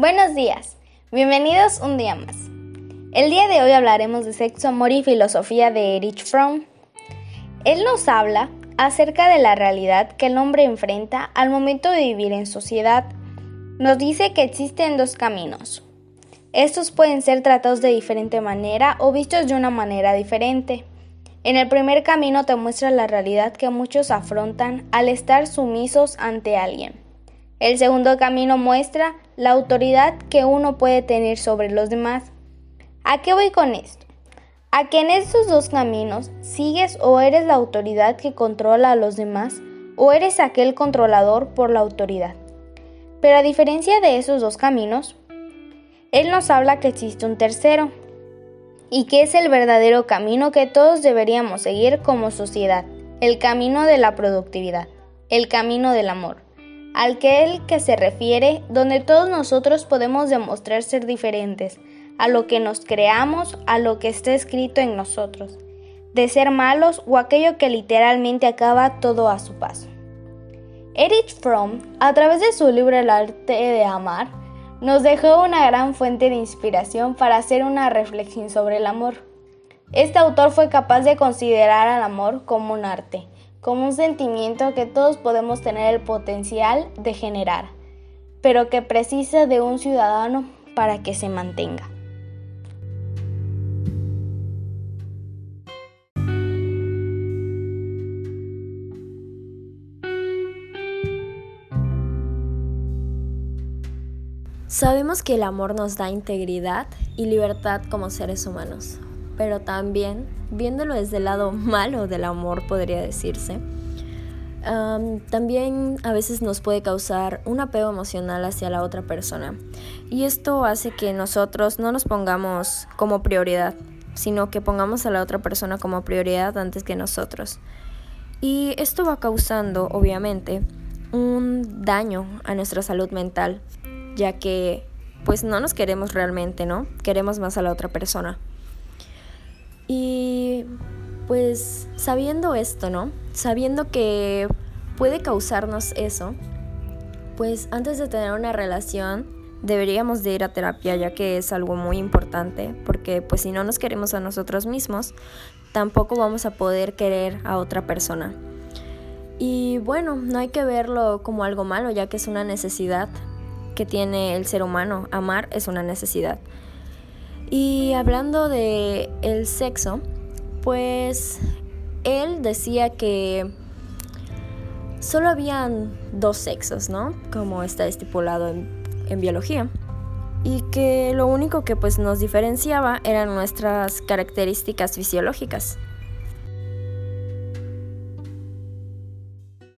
Buenos días, bienvenidos un día más. El día de hoy hablaremos de sexo, amor y filosofía de Erich Fromm. Él nos habla acerca de la realidad que el hombre enfrenta al momento de vivir en sociedad. Nos dice que existen dos caminos. Estos pueden ser tratados de diferente manera o vistos de una manera diferente. En el primer camino te muestra la realidad que muchos afrontan al estar sumisos ante alguien. El segundo camino muestra la autoridad que uno puede tener sobre los demás. ¿A qué voy con esto? A que en estos dos caminos sigues o eres la autoridad que controla a los demás o eres aquel controlador por la autoridad. Pero a diferencia de esos dos caminos, Él nos habla que existe un tercero, y que es el verdadero camino que todos deberíamos seguir como sociedad, el camino de la productividad, el camino del amor, al que él que se refiere, donde todos nosotros podemos demostrar ser diferentes, a lo que nos creamos, a lo que está escrito en nosotros, de ser malos o aquello que literalmente acaba todo a su paso. Erich Fromm, a través de su libro El arte de amar, nos dejó una gran fuente de inspiración para hacer una reflexión sobre el amor. Este autor fue capaz de considerar al amor como un arte, como un sentimiento que todos podemos tener el potencial de generar, pero que precisa de un ciudadano para que se mantenga. Sabemos que el amor nos da integridad y libertad como seres humanos, pero también, viéndolo desde el lado malo del amor, podría decirse, también a veces nos puede causar un apego emocional hacia la otra persona. Y esto hace que nosotros no nos pongamos como prioridad, sino que pongamos a la otra persona como prioridad antes que nosotros. Y esto va causando, obviamente, un daño a nuestra salud mental ya que pues no nos queremos realmente, ¿no? Queremos más a la otra persona. Y pues sabiendo esto, ¿no? Sabiendo que puede causarnos eso, pues antes de tener una relación deberíamos de ir a terapia ya que es algo muy importante porque pues si no nos queremos a nosotros mismos tampoco vamos a poder querer a otra persona. Y bueno, no hay que verlo como algo malo ya que es una necesidad que tiene el ser humano. Amar es una necesidad. Y hablando de el sexo, pues él decía que solo habían dos sexos, ¿no? Como está estipulado en, biología. Y que lo único que pues nos diferenciaba eran nuestras características fisiológicas.